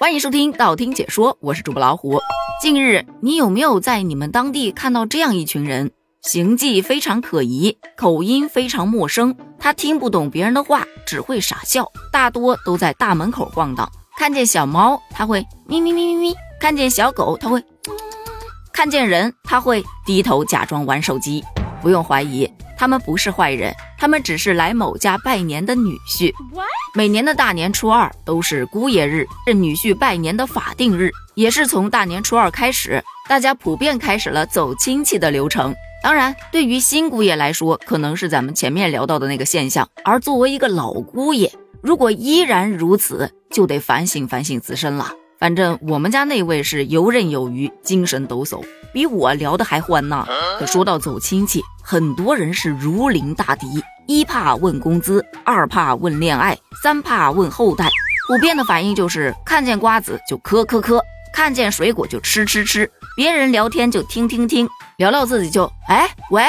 欢迎收听道听解说，我是主播老虎。近日，你有没有在你们当地看到这样一群人？行迹非常可疑，口音非常陌生，他听不懂别人的话，只会傻笑。大多都在大门口晃荡，看见小猫他会咪咪咪咪咪，看见小狗他会，看见人他会低头假装玩手机。不用怀疑。他们不是坏人，他们只是来某家拜年的女婿。每年的大年初二都是姑爷日，是女婿拜年的法定日，也是从大年初二开始，大家普遍开始了走亲戚的流程。当然，对于新姑爷来说，可能是咱们前面聊到的那个现象。而作为一个老姑爷，如果依然如此，就得反省反省自身了。反正我们家那位是游刃有余，精神抖擞，比我聊的还欢呢。可说到走亲戚，很多人是如临大敌，一怕问工资，二怕问恋爱，三怕问后代。普遍的反应就是看见瓜子就嗑嗑嗑，看见水果就吃吃吃，别人聊天就听听听，聊聊自己就哎喂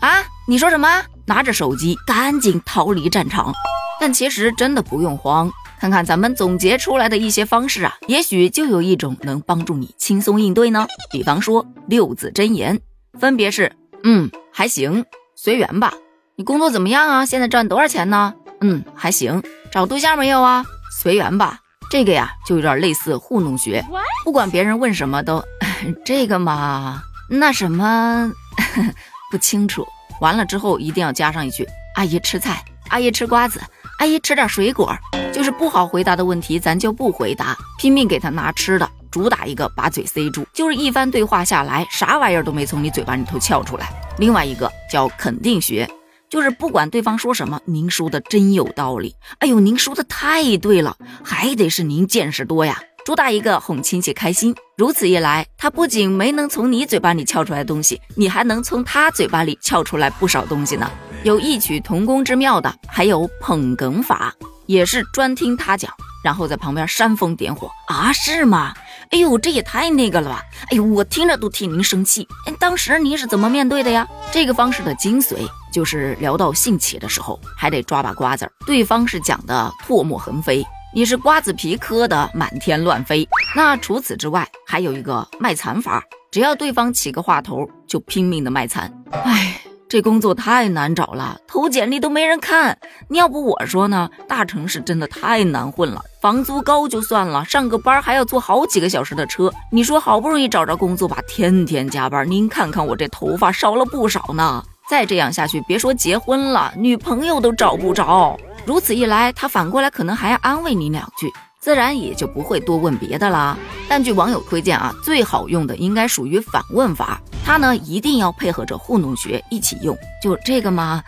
啊，你说什么？拿着手机赶紧逃离战场。但其实真的不用慌。看看咱们总结出来的一些方式啊，也许就有一种能帮助你轻松应对呢。比方说六字真言，分别是：嗯，还行，随缘吧。你工作怎么样啊？现在赚多少钱呢？嗯，还行。找对象没有啊？随缘吧。这个呀，就有点类似糊弄学，不管别人问什么都 这个嘛，那什么 不清楚。完了之后一定要加上一句：阿姨吃菜，阿姨吃瓜子。阿姨吃点水果，就是不好回答的问题，咱就不回答，拼命给他拿吃的，主打一个把嘴塞住，就是一番对话下来，啥玩意儿都没从你嘴巴里头撬出来。另外一个叫肯定学，就是不管对方说什么，您说的真有道理，哎呦，您说的太对了，还得是您见识多呀。主打一个哄亲戚开心，如此一来，他不仅没能从你嘴巴里撬出来东西，你还能从他嘴巴里撬出来不少东西呢。有异曲同工之妙的，还有捧哏法，也是专听他讲，然后在旁边煽风点火啊？是吗？哎呦，这也太那个了吧！哎呦，我听着都替您生气。哎，当时您是怎么面对的呀？这个方式的精髓就是聊到兴起的时候，还得抓把瓜子儿，对方是讲的唾沫横飞。你是瓜子皮磕的满天乱飞。那除此之外，还有一个卖惨法，只要对方起个话头，就拼命的卖惨。哎，这工作太难找了，投简历都没人看。你要不我说呢？大城市真的太难混了，房租高就算了，上个班还要坐好几个小时的车。你说好不容易找着工作吧，天天加班。您看看我这头发少了不少呢。再这样下去，别说结婚了，女朋友都找不着。如此一来，他反过来可能还要安慰你两句，自然也就不会多问别的啦。但据网友推荐啊，最好用的应该属于反问法，它呢一定要配合着糊弄学一起用。就这个吗？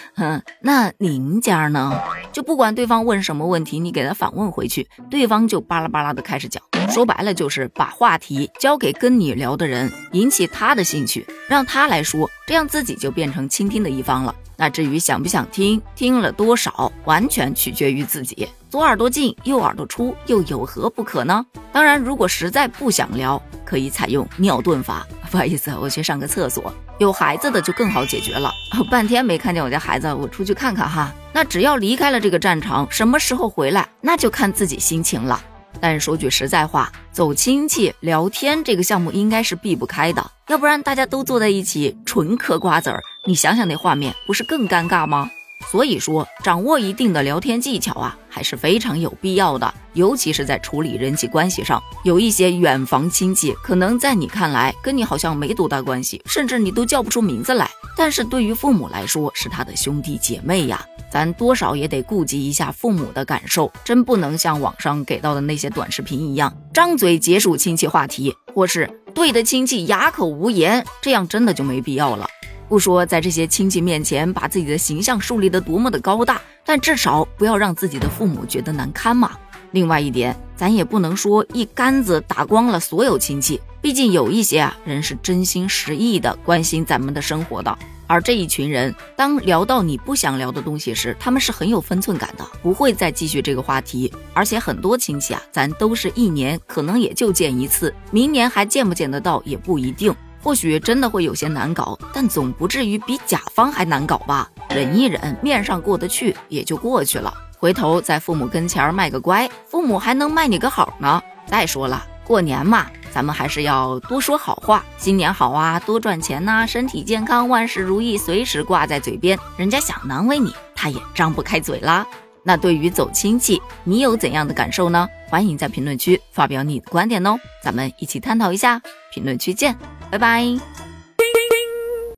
那您家呢？就不管对方问什么问题，你给他反问回去，对方就巴拉巴拉的开始讲。说白了就是把话题交给跟你聊的人，引起他的兴趣，让他来说，这样自己就变成倾听的一方了。那至于想不想听，听了多少，完全取决于自己。左耳朵进，右耳朵出，又有何不可呢？当然，如果实在不想聊，可以采用尿遁法。不好意思，我去上个厕所。有孩子的就更好解决了。半天没看见我家孩子，我出去看看哈。那只要离开了这个战场，什么时候回来，那就看自己心情了。但是说句实在话，走亲戚聊天这个项目应该是避不开的，要不然大家都坐在一起纯嗑瓜子儿。你想想那画面，不是更尴尬吗？所以说，掌握一定的聊天技巧啊，还是非常有必要的。尤其是在处理人际关系上，有一些远房亲戚，可能在你看来跟你好像没多大关系，甚至你都叫不出名字来。但是对于父母来说，是他的兄弟姐妹呀，咱多少也得顾及一下父母的感受，真不能像网上给到的那些短视频一样，张嘴结束亲戚话题，或是对的亲戚哑口无言，这样真的就没必要了。不说在这些亲戚面前把自己的形象树立得多么的高大，但至少不要让自己的父母觉得难堪嘛。另外一点，咱也不能说一竿子打光了所有亲戚，毕竟有一些啊人是真心实意的关心咱们的生活的。而这一群人，当聊到你不想聊的东西时，他们是很有分寸感的，不会再继续这个话题。而且很多亲戚啊，咱都是一年可能也就见一次，明年还见不见得到也不一定。或许真的会有些难搞，但总不至于比甲方还难搞吧？忍一忍，面上过得去也就过去了。回头在父母跟前卖个乖，父母还能卖你个好呢。再说了，过年嘛，咱们还是要多说好话，新年好啊，多赚钱呐，身体健康，万事如意，随时挂在嘴边，人家想难为你，他也张不开嘴啦。那对于走亲戚，你有怎样的感受呢？欢迎在评论区发表你的观点哦，咱们一起探讨一下。评论区见，拜拜。